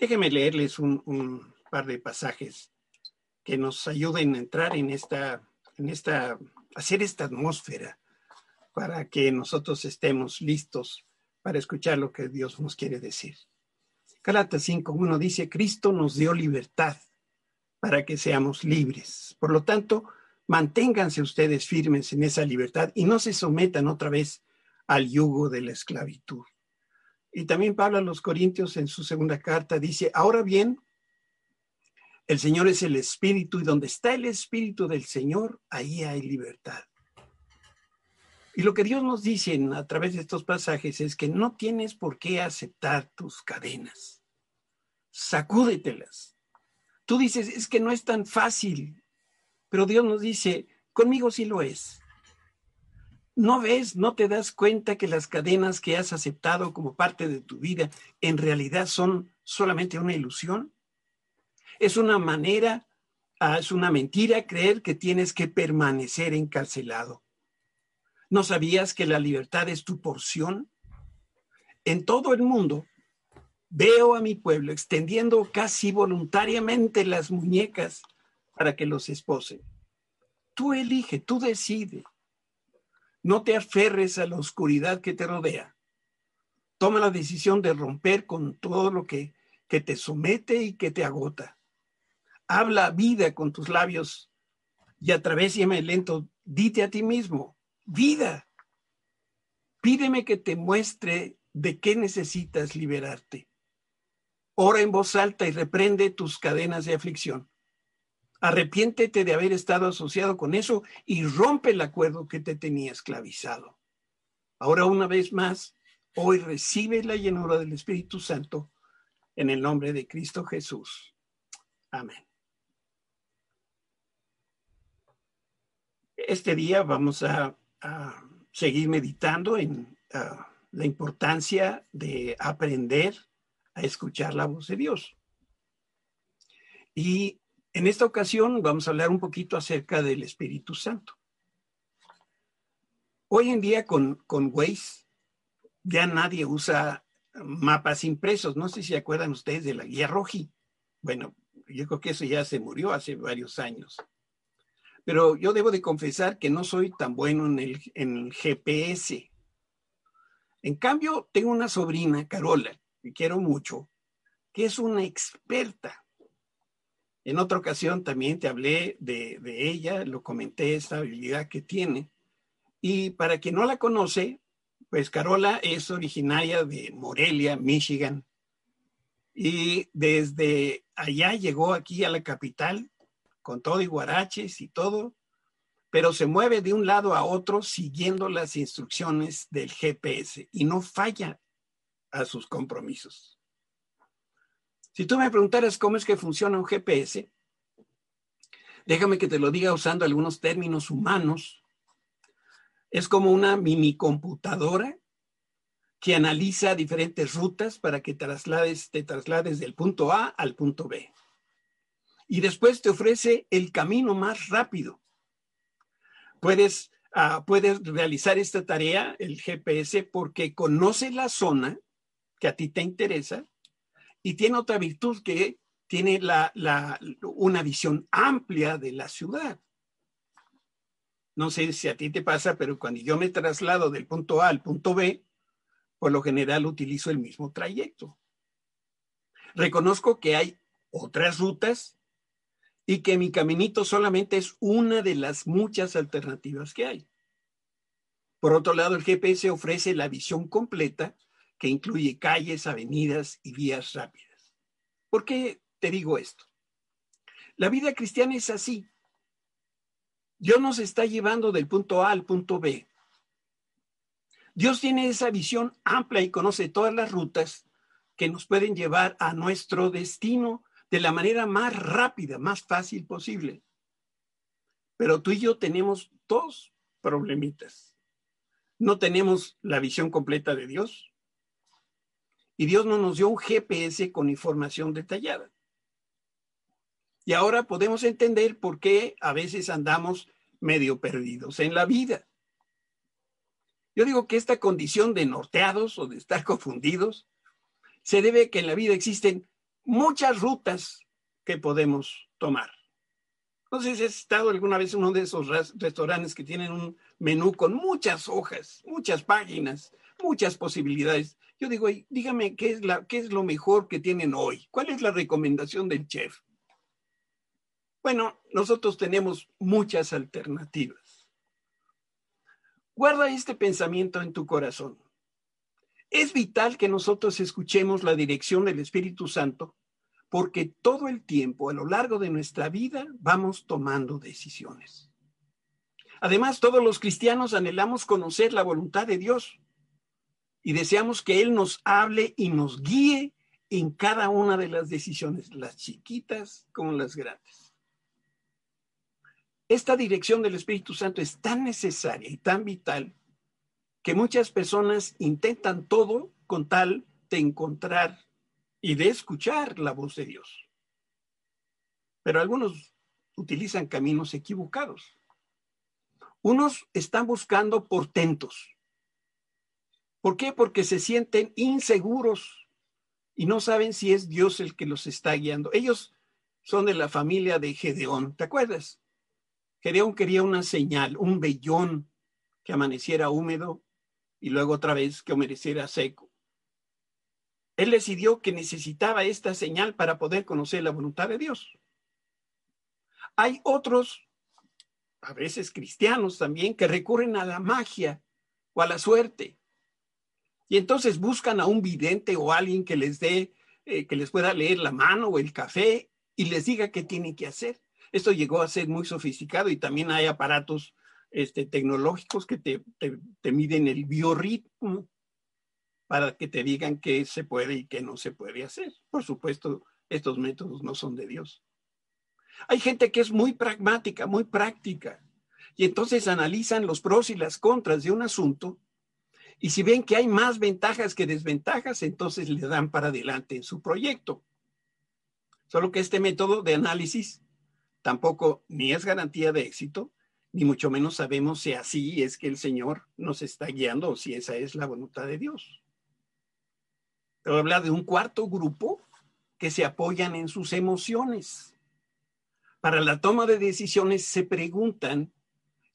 Déjenme leerles un, par de pasajes que nos ayuden a entrar en esta, en esta, hacer esta atmósfera para que nosotros estemos listos para escuchar lo que Dios nos quiere decir. Gálatas 5.1 dice, Cristo nos dio libertad para que seamos libres. Por lo tanto, manténganse ustedes firmes en esa libertad y no se sometan otra vez al yugo de la esclavitud. Y también Pablo a los Corintios en su segunda carta dice, ahora bien, el Señor es el Espíritu y donde está el Espíritu del Señor, ahí hay libertad. Y lo que Dios nos dice a través de estos pasajes es que no tienes por qué aceptar tus cadenas. Sacúdetelas. Tú dices, es que no es tan fácil, pero Dios nos dice, conmigo sí lo es. ¿No ves, no te das cuenta que las cadenas que has aceptado como parte de tu vida en realidad son solamente una ilusión? Es una manera, ah, es una mentira creer que tienes que permanecer encarcelado. ¿No sabías que la libertad es tu porción? En todo el mundo veo a mi pueblo extendiendo casi voluntariamente las muñecas para que los esposen. Tú elige, tú decide. No te aferres a la oscuridad que te rodea. Toma la decisión de romper con todo lo que, que te somete y que te agota. Habla vida con tus labios y a través de lento, dite a ti mismo, vida. Pídeme que te muestre de qué necesitas liberarte. Ora en voz alta y reprende tus cadenas de aflicción. Arrepiéntete de haber estado asociado con eso y rompe el acuerdo que te tenía esclavizado. Ahora una vez más, hoy recibe la llenura del Espíritu Santo en el nombre de Cristo Jesús. Amén. Este día vamos a seguir meditando en la importancia de aprender a escuchar la voz de Dios. Y en esta ocasión vamos a hablar un poquito acerca del Espíritu Santo. Hoy en día con, con Waze ya nadie usa mapas impresos. No sé si acuerdan ustedes de la guía Roji. Bueno, yo creo que eso ya se murió hace varios años pero yo debo de confesar que no soy tan bueno en el, GPS. En cambio, tengo una sobrina, Carola, que quiero mucho, que es una experta. En otra ocasión también te hablé de, ella, lo comenté, esta habilidad que tiene. Y para quien no la conoce, pues Carola es originaria de Morelia, Michigan. Y desde allá llegó aquí a la capital con todo y guaraches y todo, pero se mueve de un lado a otro siguiendo las instrucciones del GPS y no falla a sus compromisos. Si tú me preguntaras cómo es que funciona un GPS, déjame que te lo diga usando algunos términos humanos. Es como una mini computadora que analiza diferentes rutas para que traslades, te traslades del punto A al punto B y después te ofrece el camino más rápido. Puedes, ah, puedes realizar esta tarea, el GPS, porque conoce la zona que a ti te interesa y tiene otra virtud que tiene la, una visión amplia de la ciudad. No sé si a ti te pasa, pero cuando yo me traslado del punto A al punto B, por lo general utilizo el mismo trayecto. Reconozco que hay otras rutas y que mi caminito solamente es una de las muchas alternativas que hay. Por otro lado, el GPS ofrece la visión completa que incluye calles, avenidas y vías rápidas. ¿Por qué te digo esto? La vida cristiana es así. Dios nos está llevando del punto A al punto B. Dios tiene esa visión amplia y conoce todas las rutas que nos pueden llevar a nuestro destino de la manera más rápida, más fácil posible. Pero tú y yo tenemos dos problemitas. No tenemos la visión completa de Dios. Y Dios no nos dio un GPS con información detallada. Y ahora podemos entender por qué a veces andamos medio perdidos en la vida. Yo digo que esta condición de norteados o de estar confundidos se debe a que en la vida existen muchas rutas que podemos tomar. No sé si has estado alguna vez en uno de esos restaurantes que tienen un menú con muchas hojas, muchas páginas, muchas posibilidades. Yo digo, dígame qué es, qué es lo mejor que tienen hoy. ¿Cuál es la recomendación del chef? Bueno, nosotros tenemos muchas alternativas. Guarda este pensamiento en tu corazón. Es vital que nosotros escuchemos la dirección del Espíritu Santo porque todo el tiempo, a lo largo de nuestra vida, vamos tomando decisiones. Además, todos los cristianos anhelamos conocer la voluntad de Dios y deseamos que Él nos hable y nos guíe en cada una de las decisiones, las chiquitas como las grandes. Esta dirección del Espíritu Santo es tan necesaria y tan vital que muchas personas intentan todo con tal de encontrar y de escuchar la voz de Dios. Pero algunos utilizan caminos equivocados. Unos están buscando portentos. ¿Por qué? Porque se sienten inseguros y no saben si es Dios el que los está guiando. Ellos son de la familia de Gedeón, ¿te acuerdas? Gedeón quería una señal, un vellón que amaneciera húmedo y luego otra vez que amaneciera seco. Él decidió que necesitaba esta señal para poder conocer la voluntad de Dios. Hay otros, a veces cristianos también, que recurren a la magia o a la suerte. Y entonces buscan a un vidente o alguien que les dé, eh, que les pueda leer la mano o el café y les diga qué tienen que hacer. Esto llegó a ser muy sofisticado y también hay aparatos este, tecnológicos que te, te miden el biorritmo para que te digan qué se puede y qué no se puede hacer. Por supuesto, estos métodos no son de Dios. Hay gente que es muy pragmática, muy práctica, y entonces analizan los pros y las contras de un asunto, y si ven que hay más ventajas que desventajas, entonces le dan para adelante en su proyecto. Solo que este método de análisis tampoco ni es garantía de éxito, ni mucho menos sabemos si así es que el Señor nos está guiando o si esa es la voluntad de Dios. Te voy a hablar de un cuarto grupo que se apoyan en sus emociones. Para la toma de decisiones se preguntan,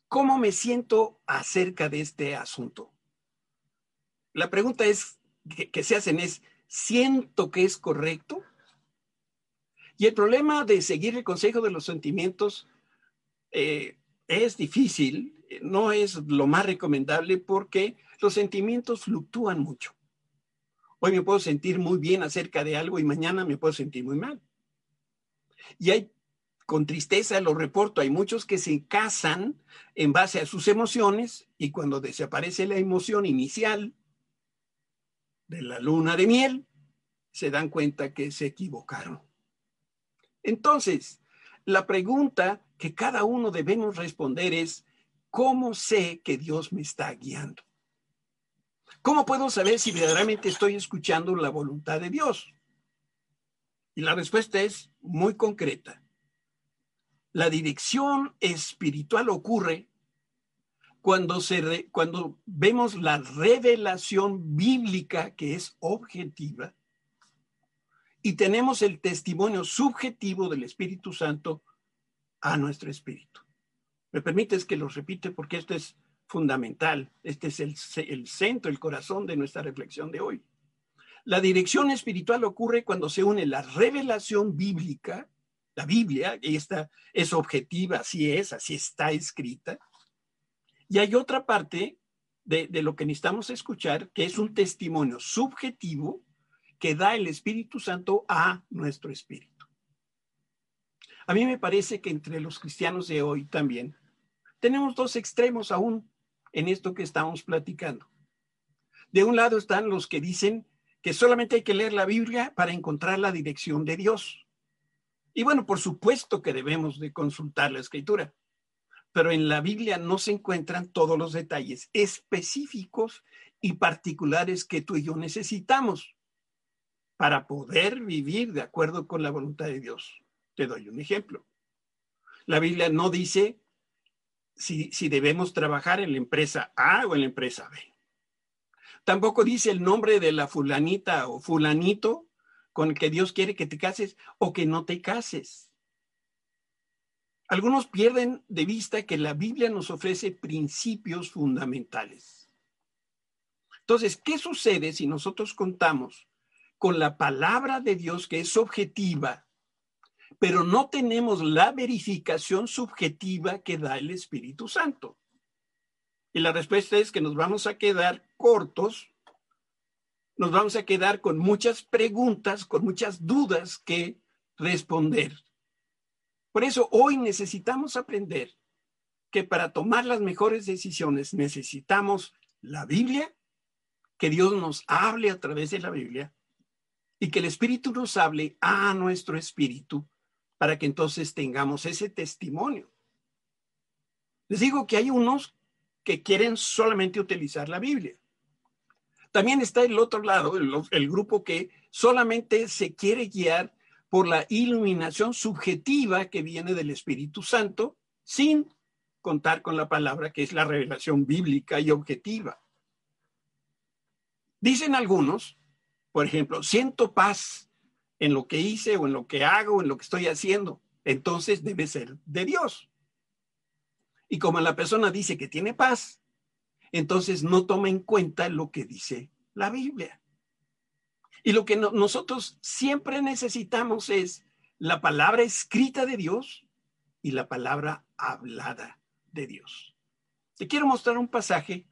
¿cómo me siento acerca de este asunto? La pregunta es que, se hacen es, ¿siento que es correcto? Y el problema de seguir el consejo de los sentimientos eh, es difícil, no es lo más recomendable porque los sentimientos fluctúan mucho. Hoy me puedo sentir muy bien acerca de algo y mañana me puedo sentir muy mal. Y hay, con tristeza lo reporto, hay muchos que se casan en base a sus emociones y cuando desaparece la emoción inicial de la luna de miel, se dan cuenta que se equivocaron. Entonces, la pregunta que cada uno debemos responder es, ¿cómo sé que Dios me está guiando? ¿Cómo puedo saber si verdaderamente estoy escuchando la voluntad de Dios? Y la respuesta es muy concreta. La dirección espiritual ocurre cuando, vemos la revelación bíblica que es objetiva y tenemos el testimonio subjetivo del Espíritu Santo a nuestro espíritu. ¿Me permites que lo repite porque esto es fundamental. Este es el, centro, el corazón de nuestra reflexión de hoy. La dirección espiritual ocurre cuando se une la revelación bíblica, la Biblia, y esta es objetiva, así es, así está escrita. Y hay otra parte de, de lo que necesitamos escuchar, que es un testimonio subjetivo que da el Espíritu Santo a nuestro espíritu. A mí me parece que entre los cristianos de hoy también tenemos dos extremos aún en esto que estamos platicando. De un lado están los que dicen que solamente hay que leer la Biblia para encontrar la dirección de Dios. Y bueno, por supuesto que debemos de consultar la escritura, pero en la Biblia no se encuentran todos los detalles específicos y particulares que tú y yo necesitamos para poder vivir de acuerdo con la voluntad de Dios. Te doy un ejemplo. La Biblia no dice si, debemos trabajar en la empresa A o en la empresa B. Tampoco dice el nombre de la fulanita o fulanito con el que Dios quiere que te cases o que no te cases. Algunos pierden de vista que la Biblia nos ofrece principios fundamentales. Entonces, ¿qué sucede si nosotros contamos con la palabra de Dios que es objetiva, pero no tenemos la verificación subjetiva que da el Espíritu Santo? Y la respuesta es que nos vamos a quedar cortos, nos vamos a quedar con muchas preguntas, con muchas dudas que responder. Por eso hoy necesitamos aprender que para tomar las mejores decisiones necesitamos la Biblia, que Dios nos hable a través de la Biblia y que el Espíritu nos hable a nuestro espíritu para que entonces tengamos ese testimonio. Les digo que hay unos que quieren solamente utilizar la Biblia. También está el otro lado, el, grupo que solamente se quiere guiar por la iluminación subjetiva que viene del Espíritu Santo, sin contar con la palabra que es la revelación bíblica y objetiva. Dicen algunos, por ejemplo, siento paz en lo que hice o en lo que hago, en lo que estoy haciendo, entonces debe ser de Dios. Y como la persona dice que tiene paz, entonces no toma en cuenta lo que dice la Biblia. Y lo que nosotros siempre necesitamos es la palabra escrita de Dios y la palabra hablada de Dios. Te quiero mostrar un pasaje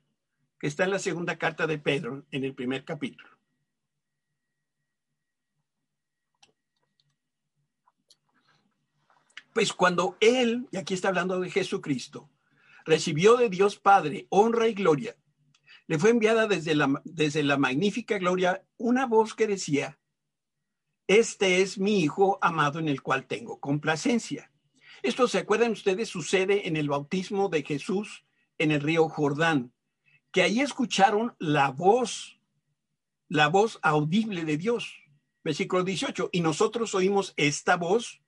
que está en la segunda carta de Pedro, en el primer capítulo. Pues cuando Él, y aquí está hablando de Jesucristo, recibió de Dios Padre honra y gloria, le fue enviada desde la, desde la magnífica gloria una voz que decía, este es mi Hijo amado en el cual tengo complacencia. Esto, ¿se acuerdan ustedes? Sucede en el bautismo de Jesús en el río Jordán, que ahí escucharon la voz, la voz audible de Dios. Versículo 18, y nosotros oímos esta voz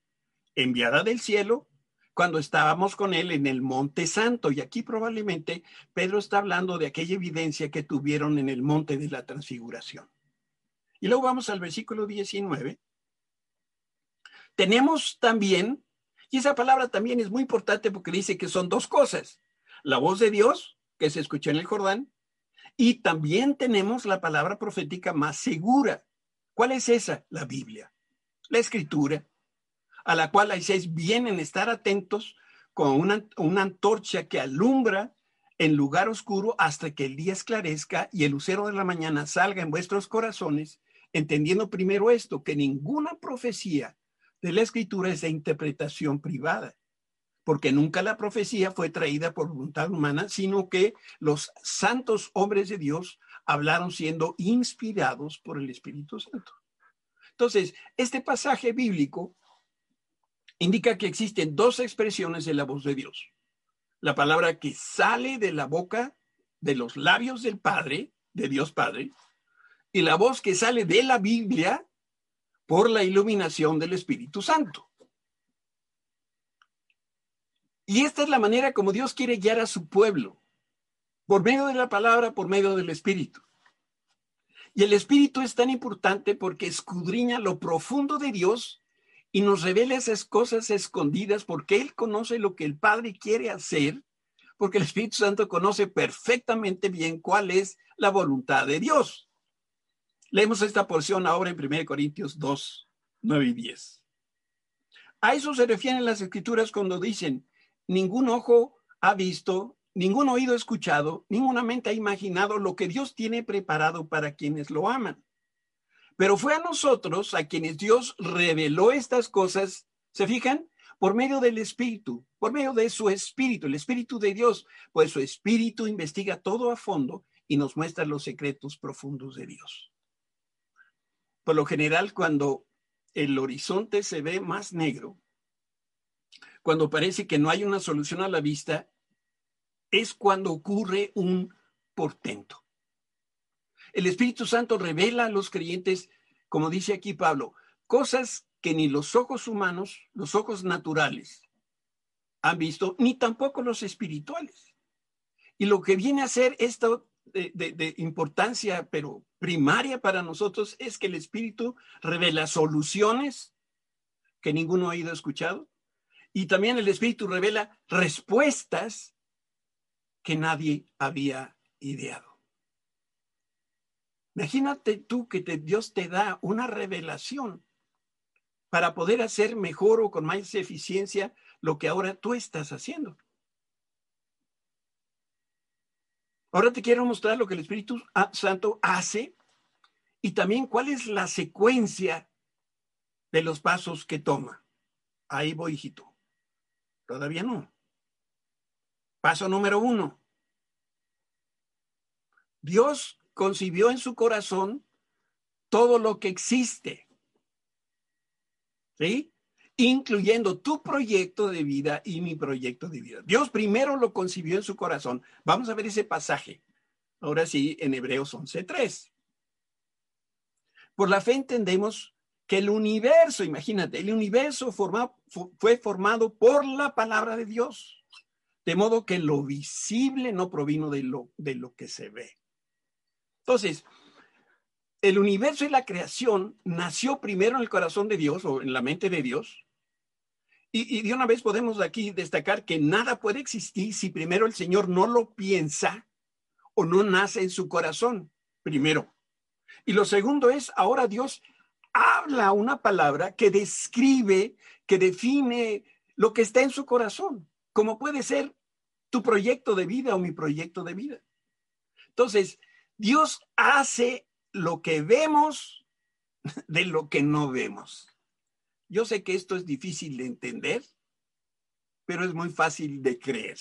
enviada del cielo cuando estábamos con él en el Monte Santo. Y aquí probablemente Pedro está hablando de aquella evidencia que tuvieron en el Monte de la Transfiguración. Y luego vamos al versículo 19. Tenemos también, y esa palabra también es muy importante porque dice que son dos cosas, la voz de Dios que se escuchó en el Jordán, y también tenemos la palabra profética más segura. ¿Cuál es esa? La Biblia, la escritura a la cual hay seis vienen a estar atentos con una, una antorcha que alumbra en lugar oscuro hasta que el día esclarezca y el lucero de la mañana salga en vuestros corazones, entendiendo primero esto, que ninguna profecía de la escritura es de interpretación privada, porque nunca la profecía fue traída por voluntad humana, sino que los santos hombres de Dios hablaron siendo inspirados por el Espíritu Santo. Entonces, este pasaje bíblico indica que existen dos expresiones de la voz de Dios. La palabra que sale de la boca, de los labios del Padre, de Dios Padre, y la voz que sale de la Biblia por la iluminación del Espíritu Santo. Y esta es la manera como Dios quiere guiar a su pueblo, por medio de la palabra, por medio del Espíritu. Y el Espíritu es tan importante porque escudriña lo profundo de Dios y nos revela esas cosas escondidas porque Él conoce lo que el Padre quiere hacer, porque el Espíritu Santo conoce perfectamente bien cuál es la voluntad de Dios. Leemos esta porción ahora en 1 Corintios 2, 9 y 10. A eso se refieren las escrituras cuando dicen, ningún ojo ha visto, ningún oído ha escuchado, ninguna mente ha imaginado lo que Dios tiene preparado para quienes lo aman. Pero fue a nosotros a quienes Dios reveló estas cosas, ¿se fijan? Por medio del Espíritu, por medio de su Espíritu, el Espíritu de Dios, pues su Espíritu investiga todo a fondo y nos muestra los secretos profundos de Dios. Por lo general, cuando el horizonte se ve más negro, cuando parece que no hay una solución a la vista, es cuando ocurre un portento. El Espíritu Santo revela a los creyentes, como dice aquí Pablo, cosas que ni los ojos humanos, los ojos naturales, han visto, ni tampoco los espirituales. Y lo que viene a ser esto, de, importancia, pero primaria para nosotros, es que el Espíritu revela soluciones que ninguno ha ido escuchado. Y también el Espíritu revela respuestas que nadie había ideado. Imagínate tú que Dios te da una revelación para poder hacer mejor o con más eficiencia lo que ahora tú estás haciendo. Ahora te quiero mostrar lo que el Espíritu Santo hace y también cuál es la secuencia de los pasos que toma. Ahí voy, hijito. Todavía no. Paso número uno. Dios concibió en su corazón todo lo que existe. ¿Sí? incluyendo tu proyecto de vida y mi proyecto de vida. Dios primero lo concibió en su corazón. Vamos a ver ese pasaje. Ahora sí, en Hebreos 11.3. Por la fe entendemos que el universo, imagínate, el universo fue formado por la palabra de Dios. De modo que lo visible no provino de lo, de lo que se ve. Entonces, el universo y la creación nació primero en el corazón de Dios o en la mente de Dios y, de una vez podemos aquí destacar que nada puede existir si primero el Señor no lo piensa o no nace en su corazón, primero. Y lo segundo es, ahora Dios habla una palabra que describe, que define lo que está en su corazón, como puede ser tu proyecto de vida o mi proyecto de vida. Entonces, Dios hace lo que vemos de lo que no vemos. Yo sé que esto es difícil de entender, pero es muy fácil de creer.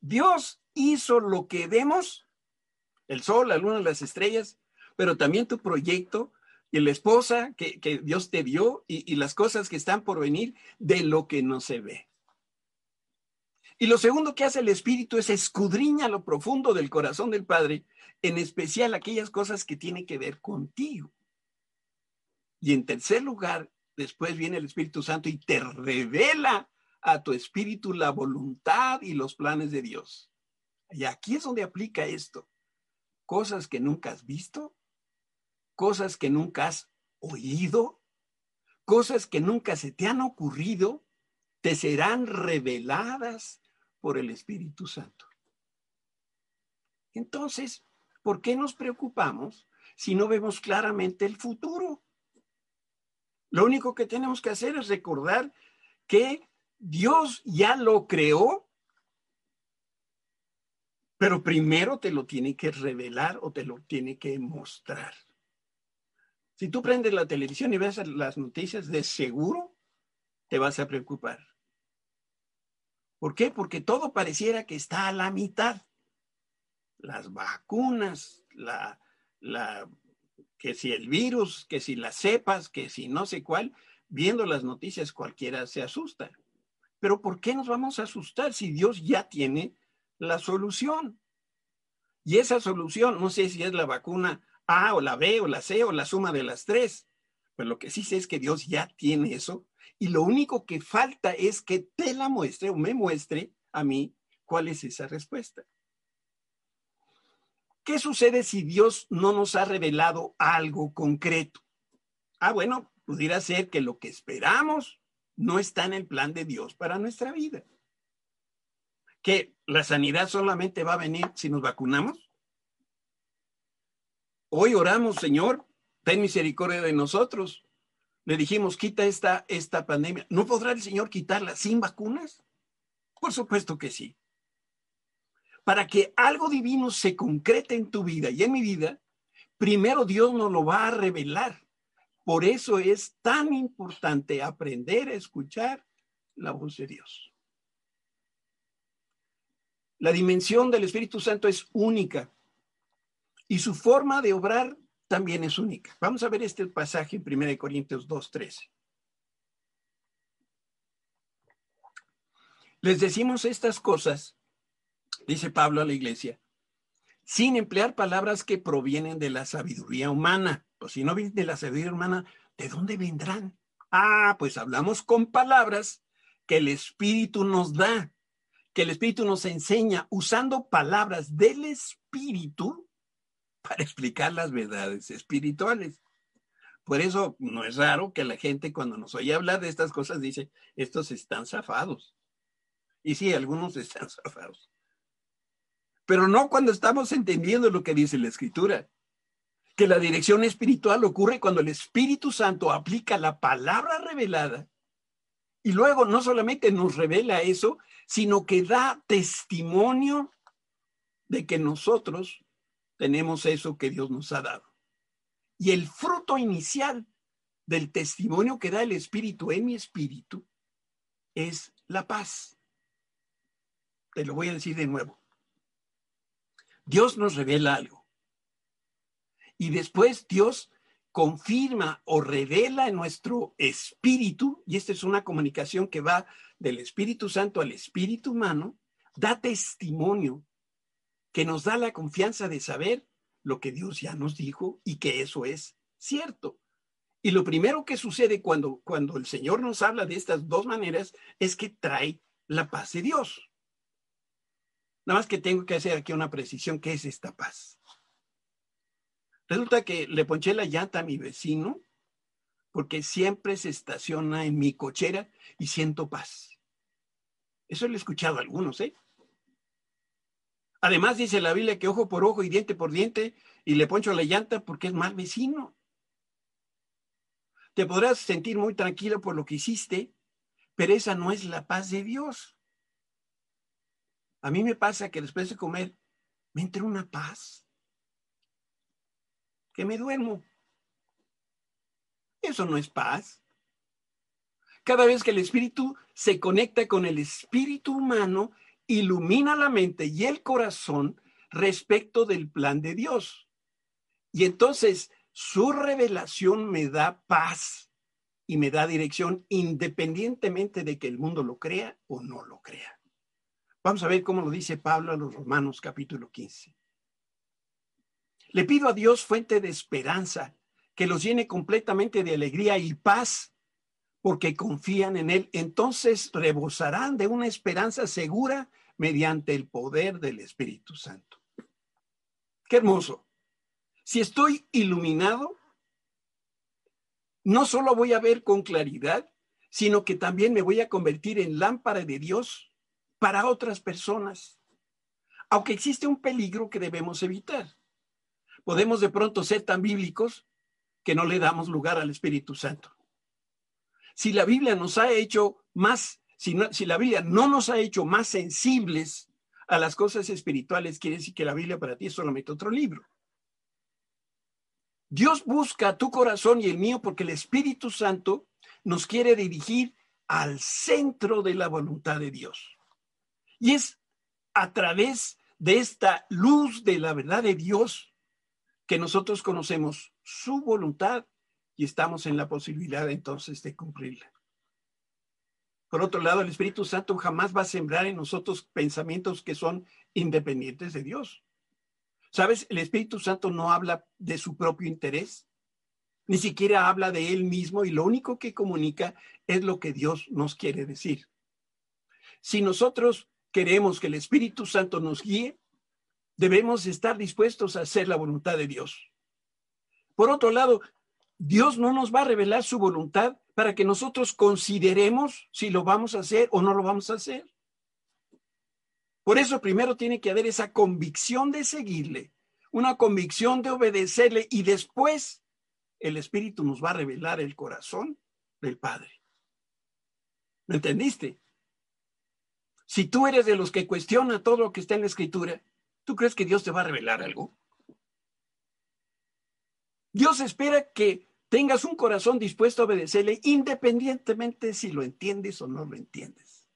Dios hizo lo que vemos, el sol, la luna, las estrellas, pero también tu proyecto y la esposa que, Dios te dio y, y las cosas que están por venir de lo que no se ve. Y lo segundo que hace el Espíritu es escudriña lo profundo del corazón del Padre, en especial aquellas cosas que tienen que ver contigo. Y en tercer lugar, después viene el Espíritu Santo y te revela a tu espíritu la voluntad y los planes de Dios. Y aquí es donde aplica esto. Cosas que nunca has visto, cosas que nunca has oído, cosas que nunca se te han ocurrido, te serán reveladas por el Espíritu Santo. Entonces, ¿por qué nos preocupamos si no vemos claramente el futuro? Lo único que tenemos que hacer es recordar que Dios ya lo creó, pero primero te lo tiene que revelar o te lo tiene que mostrar. Si tú prendes la televisión y ves las noticias, de seguro te vas a preocupar. ¿Por qué? Porque todo pareciera que está a la mitad. Las vacunas, la, la que si el virus, que si las cepas, que si no sé cuál, viendo las noticias cualquiera se asusta. Pero ¿por qué nos vamos a asustar si Dios ya tiene la solución? Y esa solución, no sé si es la vacuna A o la B o la C o la suma de las tres, pero lo que sí sé es que Dios ya tiene eso y lo único que falta es que te la muestre o me muestre a mí cuál es esa respuesta. ¿Qué sucede si Dios no nos ha revelado algo concreto? Ah, bueno, pudiera ser que lo que esperamos no está en el plan de Dios para nuestra vida. Que la sanidad solamente va a venir si nos vacunamos. Hoy oramos, Señor, ten misericordia de nosotros. Le dijimos, quita esta, esta pandemia. ¿No podrá el Señor quitarla sin vacunas? Por supuesto que sí para que algo divino se concrete en tu vida y en mi vida, primero Dios nos lo va a revelar. Por eso es tan importante aprender a escuchar la voz de Dios. La dimensión del Espíritu Santo es única y su forma de obrar también es única. Vamos a ver este pasaje en 1 Corintios 2.13. Les decimos estas cosas dice Pablo a la iglesia, sin emplear palabras que provienen de la sabiduría humana. Pues si no vienen de la sabiduría humana, ¿de dónde vendrán? Ah, pues hablamos con palabras que el Espíritu nos da. que el Espíritu nos enseña usando palabras del Espíritu para explicar las verdades espirituales. Por eso no es raro que la gente cuando nos oye hablar de estas cosas dice, estos están zafados. Y sí, algunos están zafados. Pero no cuando estamos entendiendo lo que dice la Escritura. Que la dirección espiritual ocurre cuando el Espíritu Santo aplica la palabra revelada y luego no solamente nos revela eso, sino que da testimonio de que nosotros tenemos eso que Dios nos ha dado. Y el fruto inicial del testimonio que da el Espíritu en mi espíritu es la paz. Te lo voy a decir de nuevo. Dios nos revela algo. Y después Dios confirma o revela en nuestro espíritu, y esta es una comunicación que va del Espíritu Santo al Espíritu humano, da testimonio que nos da la confianza de saber lo que Dios ya nos dijo y que eso es cierto. Y lo primero que sucede cuando, cuando el Señor nos habla de estas dos maneras es que trae la paz de Dios. Nada más que tengo que hacer aquí una precisión, ¿qué es esta paz? Resulta que le ponché la llanta a mi vecino porque siempre se estaciona en mi cochera y siento paz. Eso lo he escuchado a algunos, ¿eh? Además dice la Biblia que ojo por ojo y diente por diente y le poncho la llanta porque es mal vecino. Te podrás sentir muy tranquilo por lo que hiciste, pero esa no es la paz de Dios. A mí me pasa que después de comer me entra una paz que me duermo. Eso no es paz. Cada vez que el espíritu se conecta con el espíritu humano, ilumina la mente y el corazón respecto del plan de Dios. Y entonces su revelación me da paz y me da dirección independientemente de que el mundo lo crea o no lo crea. Vamos a ver cómo lo dice Pablo a los Romanos capítulo 15. Le pido a Dios fuente de esperanza, que los llene completamente de alegría y paz, porque confían en Él. Entonces rebosarán de una esperanza segura mediante el poder del Espíritu Santo. Qué hermoso. Si estoy iluminado, no solo voy a ver con claridad, sino que también me voy a convertir en lámpara de Dios para otras personas. Aunque existe un peligro que debemos evitar podemos de pronto ser tan bíblicos que no le damos lugar al Espíritu Santo. Si la Biblia nos ha hecho más, si, la Biblia no nos ha hecho más sensibles a las cosas espirituales, quiere decir que la Biblia para ti es solamente otro libro. Dios busca tu corazón y el mío porque el Espíritu Santo nos quiere dirigir al centro de la voluntad de Dios. Y es a través de esta luz de la verdad de Dios que nosotros conocemos su voluntad y estamos en la posibilidad entonces de cumplirla. Por otro lado, el Espíritu Santo jamás va a sembrar en nosotros pensamientos que son independientes de Dios. ¿Sabes? El Espíritu Santo no habla de su propio interés, ni siquiera habla de él mismo y lo único que comunica es lo que Dios nos quiere decir. Si nosotros queremos que el Espíritu Santo nos guíe, debemos estar dispuestos a hacer la voluntad de Dios. Por otro lado, Dios no nos va a revelar su voluntad para que nosotros consideremos si lo vamos a hacer o no lo vamos a hacer. Por eso primero tiene que haber esa convicción de seguirle, una convicción de obedecerle y después el Espíritu nos va a revelar el corazón del Padre. ¿Me entendiste? Si tú eres de los que cuestiona todo lo que está en la Escritura, ¿Tú crees que Dios te va a revelar algo? Dios espera que tengas un corazón dispuesto a obedecerle independientemente si lo entiendes o no lo entiendes.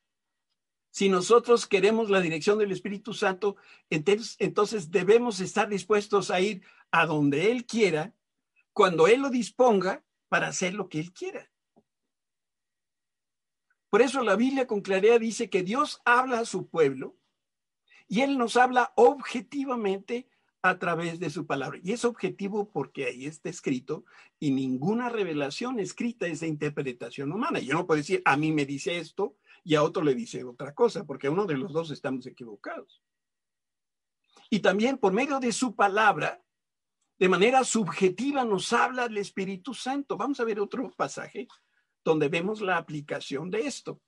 Si nosotros queremos la dirección del Espíritu Santo, entonces, debemos estar dispuestos a ir a donde Él quiera, cuando Él lo disponga, para hacer lo que Él quiera. Por eso la Biblia con claridad dice que Dios habla a su pueblo y Él nos habla objetivamente a través de su palabra. Y es objetivo porque ahí está escrito y ninguna revelación escrita es de interpretación humana. Yo no puedo decir, a mí me dice esto y a otro le dice otra cosa, porque uno de los dos estamos equivocados. Y también por medio de su palabra, de manera subjetiva nos habla el Espíritu Santo. Vamos a ver otro pasaje donde vemos la aplicación de esto.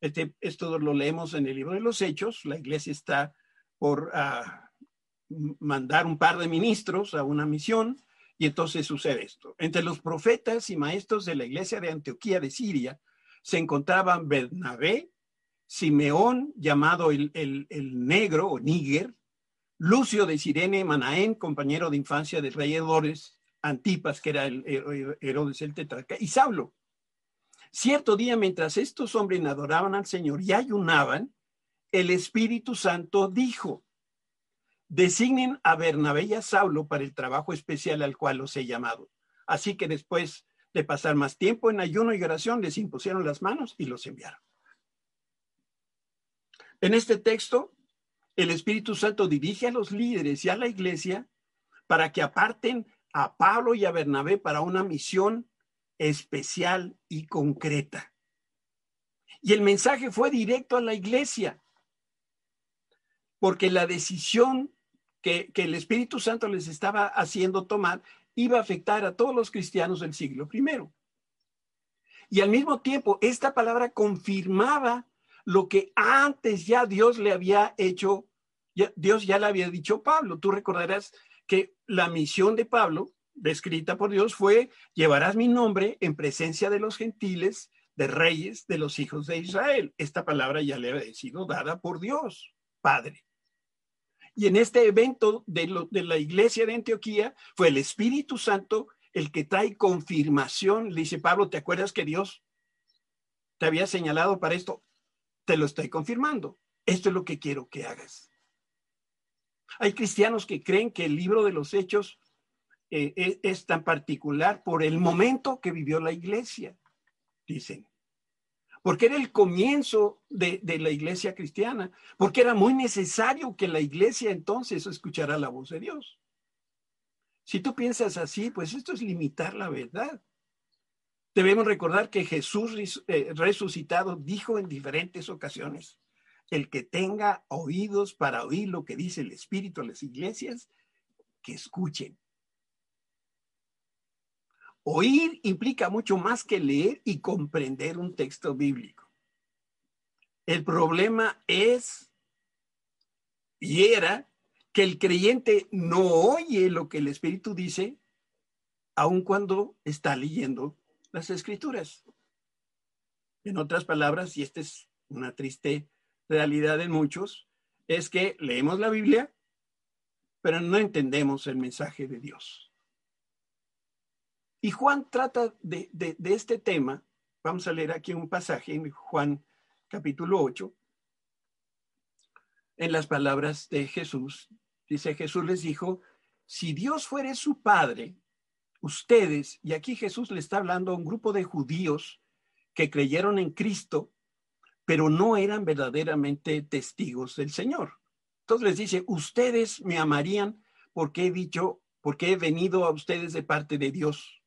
Este, esto lo leemos en el libro de los Hechos. La iglesia está por uh, mandar un par de ministros a una misión y entonces sucede esto. Entre los profetas y maestros de la iglesia de Antioquía de Siria se encontraban Bernabé, Simeón, llamado el, el, el negro o Níger, Lucio de Sirene, Manaén, compañero de infancia del rey Antipas, que era el Herodes el tetrarca, y Saulo. Cierto día, mientras estos hombres adoraban al Señor y ayunaban, el Espíritu Santo dijo, designen a Bernabé y a Saulo para el trabajo especial al cual los he llamado. Así que después de pasar más tiempo en ayuno y oración, les impusieron las manos y los enviaron. En este texto, el Espíritu Santo dirige a los líderes y a la iglesia para que aparten a Pablo y a Bernabé para una misión especial y concreta. Y el mensaje fue directo a la iglesia, porque la decisión que, el Espíritu Santo les estaba haciendo tomar iba a afectar a todos los cristianos del siglo primero. Y al mismo tiempo, esta palabra confirmaba lo que antes ya Dios le había hecho, Dios ya le había dicho a Pablo. Tú recordarás que la misión de Pablo, descrita por Dios, fue, llevarás mi nombre en presencia de los gentiles, de reyes, de los hijos de Israel. Esta palabra ya le había sido dada por Dios, Padre. Y en este evento de, de la iglesia de Antioquía fue el Espíritu Santo el que trae confirmación. Le dice Pablo, ¿te acuerdas que Dios te había señalado para esto? Te lo estoy confirmando. Esto es lo que quiero que hagas. Hay cristianos que creen que el libro de los hechos eh, es, es tan particular por el momento que vivió la iglesia, dicen porque era el comienzo de, la iglesia cristiana, porque era muy necesario que la iglesia entonces escuchara la voz de Dios. Si tú piensas así, pues esto es limitar la verdad. Debemos recordar que Jesús eh, resucitado dijo en diferentes ocasiones, el que tenga oídos para oír lo que dice el Espíritu a las iglesias, que escuchen. Oír implica mucho más que leer y comprender un texto bíblico. El problema es y era que el creyente no oye lo que el Espíritu dice, aun cuando está leyendo las escrituras. En otras palabras, y esta es una triste realidad en muchos, es que leemos la Biblia, pero no entendemos el mensaje de Dios. Y Juan trata de, este tema. Vamos a leer aquí un pasaje en Juan capítulo 8, en las palabras de Jesús. Dice, Jesús les dijo, si Dios fuere su Padre, ustedes, y aquí Jesús le está hablando a un grupo de judíos que creyeron en Cristo, pero no eran verdaderamente testigos del Señor. Entonces les dice, ustedes me amarían porque he dicho, porque he venido a ustedes de parte de Dios.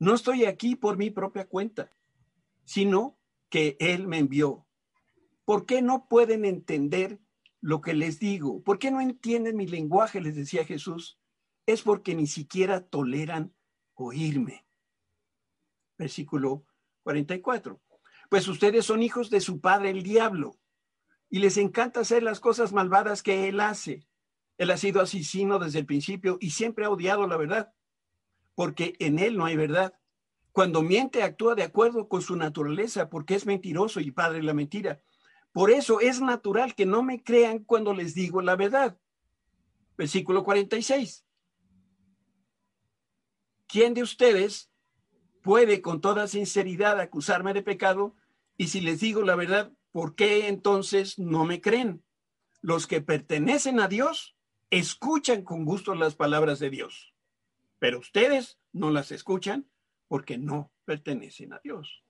No estoy aquí por mi propia cuenta, sino que Él me envió. ¿Por qué no pueden entender lo que les digo? ¿Por qué no entienden mi lenguaje? Les decía Jesús. Es porque ni siquiera toleran oírme. Versículo 44. Pues ustedes son hijos de su padre el diablo y les encanta hacer las cosas malvadas que él hace. Él ha sido asesino desde el principio y siempre ha odiado la verdad porque en él no hay verdad. Cuando miente, actúa de acuerdo con su naturaleza, porque es mentiroso y padre de la mentira. Por eso es natural que no me crean cuando les digo la verdad. Versículo 46. ¿Quién de ustedes puede con toda sinceridad acusarme de pecado? Y si les digo la verdad, ¿por qué entonces no me creen? Los que pertenecen a Dios escuchan con gusto las palabras de Dios pero ustedes no las escuchan porque no pertenecen a Dios.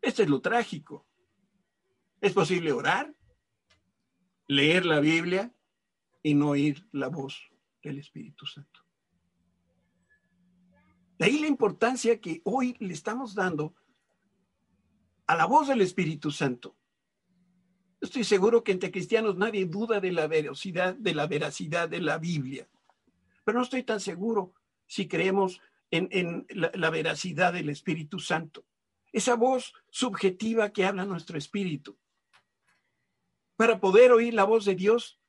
Esto es lo trágico. Es posible orar, leer la Biblia, en oír la voz del Espíritu Santo. De ahí la importancia que hoy le estamos dando a la voz del Espíritu Santo. Estoy seguro que entre cristianos nadie duda de la veracidad, de la veracidad de la Biblia, pero no estoy tan seguro si creemos en, la, la veracidad del Espíritu Santo. Esa voz subjetiva que habla nuestro espíritu. Para poder oír la voz de Dios,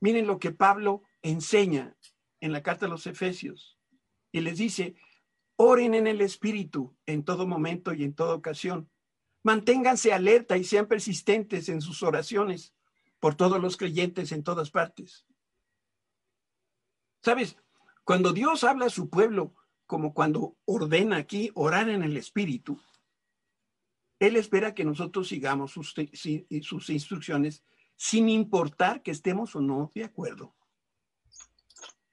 miren lo que Pablo enseña en la carta a los Efesios. Y les dice, oren en el espíritu en todo momento y en toda ocasión Manténganse alerta y sean persistentes en sus oraciones por todos los creyentes en todas partes. ¿Sabes? Cuando Dios habla a su pueblo, como cuando ordena aquí orar en el Espíritu, Él espera que nosotros sigamos sus, instrucciones sin importar que estemos o no de acuerdo.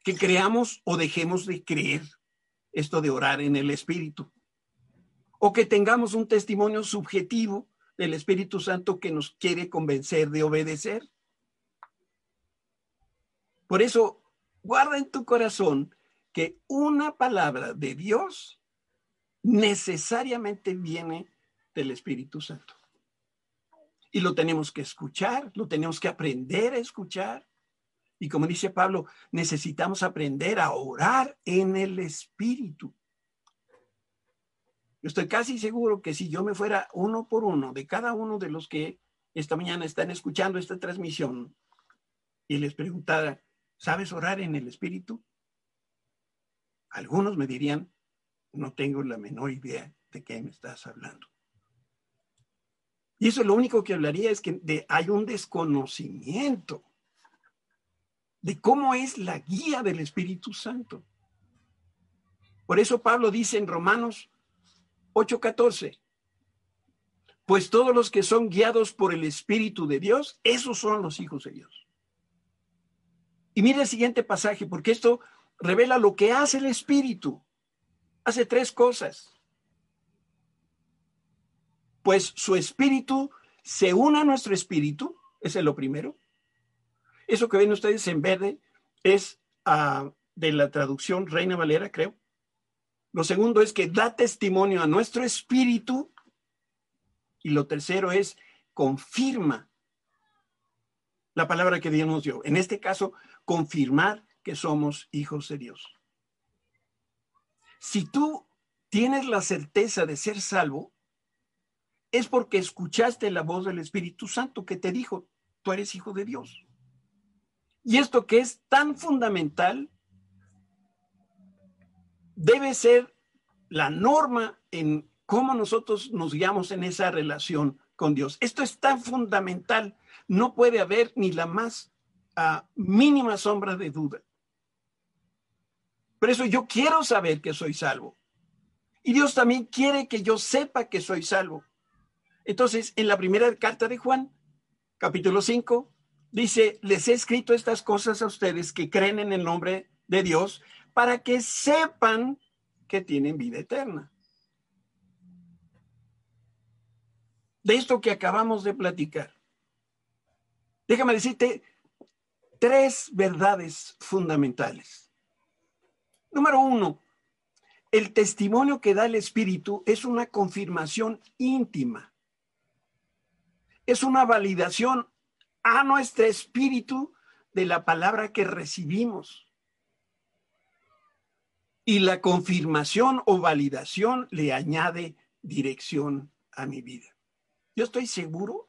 Que creamos o dejemos de creer esto de orar en el Espíritu o que tengamos un testimonio subjetivo del Espíritu Santo que nos quiere convencer de obedecer. Por eso, guarda en tu corazón que una palabra de Dios necesariamente viene del Espíritu Santo. Y lo tenemos que escuchar, lo tenemos que aprender a escuchar. Y como dice Pablo, necesitamos aprender a orar en el Espíritu estoy casi seguro que si yo me fuera uno por uno de cada uno de los que esta mañana están escuchando esta transmisión y les preguntara, ¿sabes orar en el Espíritu? Algunos me dirían, no tengo la menor idea de qué me estás hablando. Y eso lo único que hablaría es que hay un desconocimiento de cómo es la guía del Espíritu Santo. Por eso Pablo dice en Romanos 8:14. Pues todos los que son guiados por el Espíritu de Dios, esos son los hijos de Dios. Y mire el siguiente pasaje, porque esto revela lo que hace el Espíritu. Hace tres cosas. Pues su Espíritu se une a nuestro Espíritu, ese es lo primero. Eso que ven ustedes en verde es ah, de la traducción Reina Valera, creo. Lo segundo es que da testimonio a nuestro espíritu. Y lo tercero es confirma la palabra que Dios nos dio. En este caso, confirmar que somos hijos de Dios. Si tú tienes la certeza de ser salvo, es porque escuchaste la voz del Espíritu Santo que te dijo, tú eres hijo de Dios. Y esto que es tan fundamental debe ser la norma en cómo nosotros nos guiamos en esa relación con Dios. Esto es tan fundamental, no puede haber ni la más ah, mínima sombra de duda. Por eso yo quiero saber que soy salvo. Y Dios también quiere que yo sepa que soy salvo. Entonces, en la primera carta de Juan, capítulo 5, dice, les he escrito estas cosas a ustedes que creen en el nombre de Dios para que sepan que tienen vida eterna. De esto que acabamos de platicar, déjame decirte tres verdades fundamentales. Número uno, el testimonio que da el Espíritu es una confirmación íntima. Es una validación a nuestro espíritu de la palabra que recibimos. Y la confirmación o validación le añade dirección a mi vida. Yo estoy seguro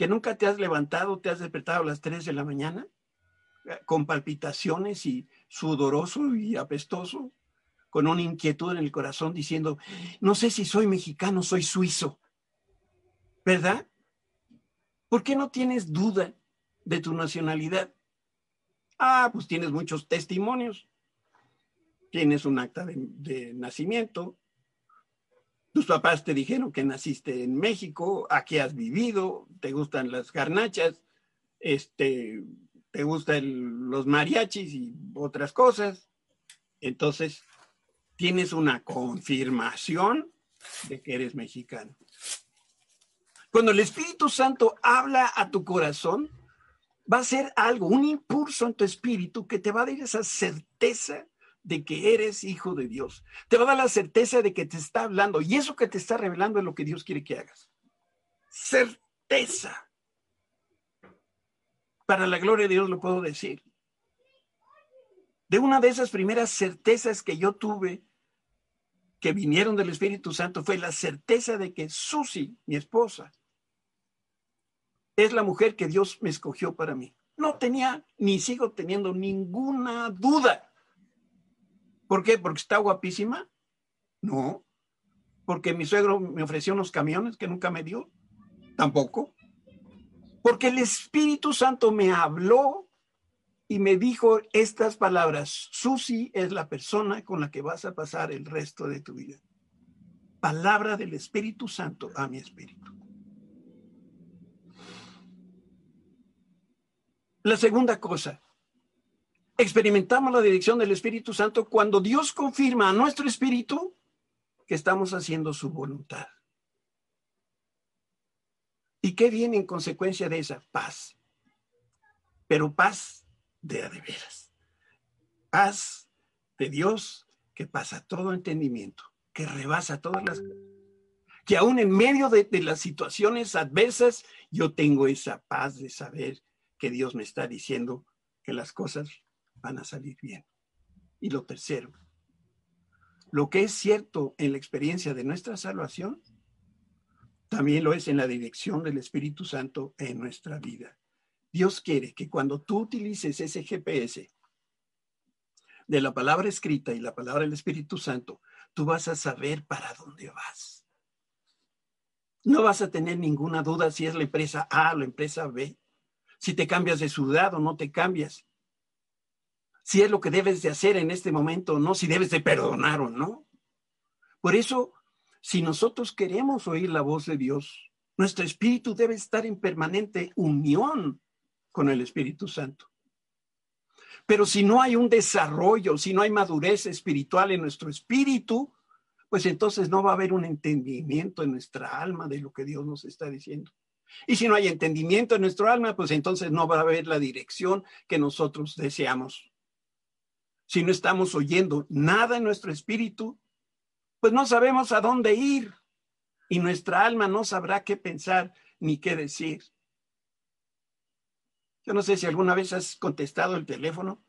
que nunca te has levantado, te has despertado a las 3 de la mañana eh, con palpitaciones y sudoroso y apestoso, con una inquietud en el corazón diciendo, no sé si soy mexicano, soy suizo. ¿Verdad? ¿Por qué no tienes duda de tu nacionalidad? Ah, pues tienes muchos testimonios tienes un acta de, nacimiento, tus papás te dijeron que naciste en México, aquí has vivido, te gustan las garnachas, este, te gustan los mariachis y otras cosas. Entonces, tienes una confirmación de que eres mexicano. Cuando el Espíritu Santo habla a tu corazón, va a ser algo, un impulso en tu espíritu que te va a dar esa certeza de que eres hijo de Dios. Te va a dar la certeza de que te está hablando y eso que te está revelando es lo que Dios quiere que hagas. Certeza. Para la gloria de Dios lo puedo decir. De una de esas primeras certezas que yo tuve que vinieron del Espíritu Santo fue la certeza de que Susi, mi esposa, es la mujer que Dios me escogió para mí. No tenía ni sigo teniendo ninguna duda. ¿Por qué? ¿Porque está guapísima? No. ¿Porque mi suegro me ofreció unos camiones que nunca me dio? Tampoco. Porque el Espíritu Santo me habló y me dijo estas palabras. Susi es la persona con la que vas a pasar el resto de tu vida. Palabra del Espíritu Santo a mi espíritu. La segunda cosa, experimentamos la dirección del Espíritu Santo cuando Dios confirma a nuestro espíritu que estamos haciendo su voluntad. ¿Y qué viene en consecuencia de esa? Paz. Pero paz de a de veras. Paz de Dios que pasa todo entendimiento, que rebasa todas las... Que aún en medio de, de las situaciones adversas, yo tengo esa paz de saber que Dios me está diciendo que las cosas van a salir bien. Y lo tercero, lo que es cierto en la experiencia de nuestra salvación, también lo es en la dirección del Espíritu Santo en nuestra vida. Dios quiere que cuando tú utilices ese GPS de la palabra escrita y la palabra del Espíritu Santo, tú vas a saber para dónde vas. No vas a tener ninguna duda si es la empresa A o la empresa B, si te cambias de ciudad o no te cambias, si es lo que debes de hacer en este momento o no, si debes de perdonar o no. Por eso, si nosotros queremos oír la voz de Dios, nuestro espíritu debe estar en permanente unión con el Espíritu Santo. Pero si no hay un desarrollo, si no hay madurez espiritual en nuestro espíritu, pues entonces no va a haber un entendimiento en nuestra alma de lo que Dios nos está diciendo. Y si no hay entendimiento en nuestro alma, pues entonces no va a haber la dirección que nosotros deseamos. Si no estamos oyendo nada en nuestro espíritu, pues no sabemos a dónde ir y nuestra alma no sabrá qué pensar ni qué decir. Yo no sé si alguna vez has contestado el teléfono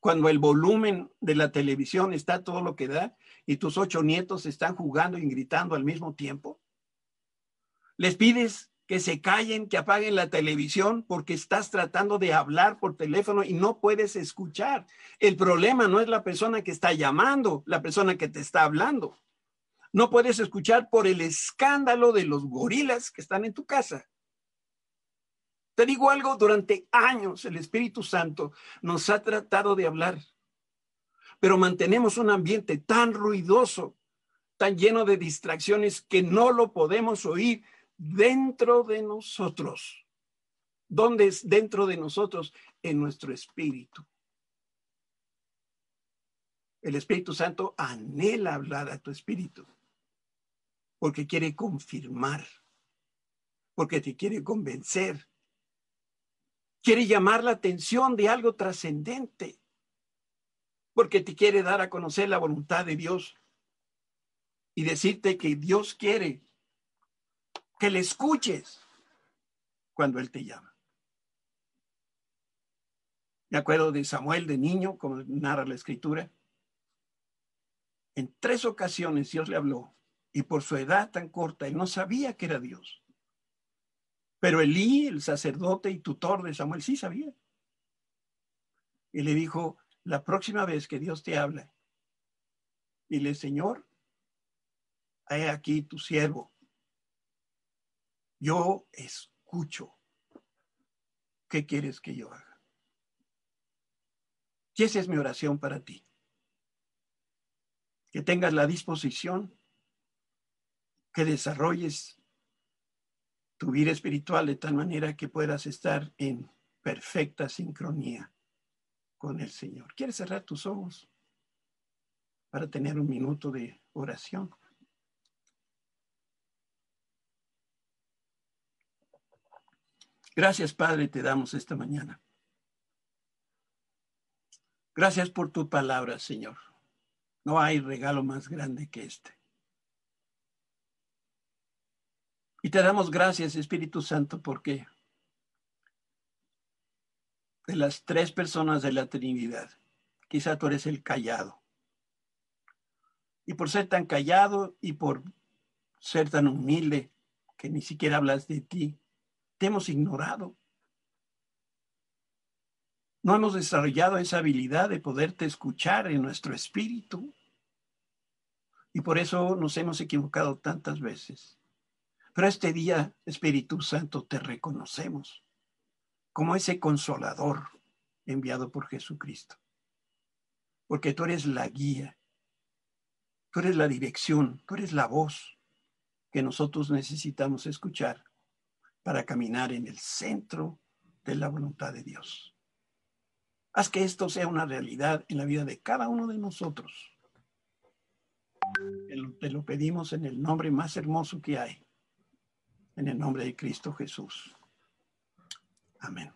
cuando el volumen de la televisión está todo lo que da y tus ocho nietos están jugando y gritando al mismo tiempo. Les pides que se callen, que apaguen la televisión porque estás tratando de hablar por teléfono y no puedes escuchar. El problema no es la persona que está llamando, la persona que te está hablando. No puedes escuchar por el escándalo de los gorilas que están en tu casa. Te digo algo, durante años el Espíritu Santo nos ha tratado de hablar, pero mantenemos un ambiente tan ruidoso, tan lleno de distracciones que no lo podemos oír dentro de nosotros. ¿Dónde es dentro de nosotros? En nuestro espíritu. El Espíritu Santo anhela hablar a tu espíritu porque quiere confirmar, porque te quiere convencer, quiere llamar la atención de algo trascendente, porque te quiere dar a conocer la voluntad de Dios y decirte que Dios quiere que le escuches cuando Él te llama. Me acuerdo de Samuel de niño, como narra la escritura. En tres ocasiones Dios le habló y por su edad tan corta, él no sabía que era Dios. Pero Elí, el sacerdote y tutor de Samuel, sí sabía. Y le dijo, la próxima vez que Dios te habla, dile, Señor, he aquí tu siervo. Yo escucho. ¿Qué quieres que yo haga? Y esa es mi oración para ti. Que tengas la disposición, que desarrolles tu vida espiritual de tal manera que puedas estar en perfecta sincronía con el Señor. ¿Quieres cerrar tus ojos para tener un minuto de oración? Gracias, Padre, te damos esta mañana. Gracias por tu palabra, Señor. No hay regalo más grande que este. Y te damos gracias, Espíritu Santo, porque de las tres personas de la Trinidad, quizá tú eres el callado. Y por ser tan callado y por ser tan humilde que ni siquiera hablas de ti, te hemos ignorado. No hemos desarrollado esa habilidad de poderte escuchar en nuestro espíritu. Y por eso nos hemos equivocado tantas veces. Pero este día, Espíritu Santo, te reconocemos como ese consolador enviado por Jesucristo. Porque tú eres la guía, tú eres la dirección, tú eres la voz que nosotros necesitamos escuchar para caminar en el centro de la voluntad de Dios. Haz que esto sea una realidad en la vida de cada uno de nosotros. Te lo pedimos en el nombre más hermoso que hay, en el nombre de Cristo Jesús. Amén.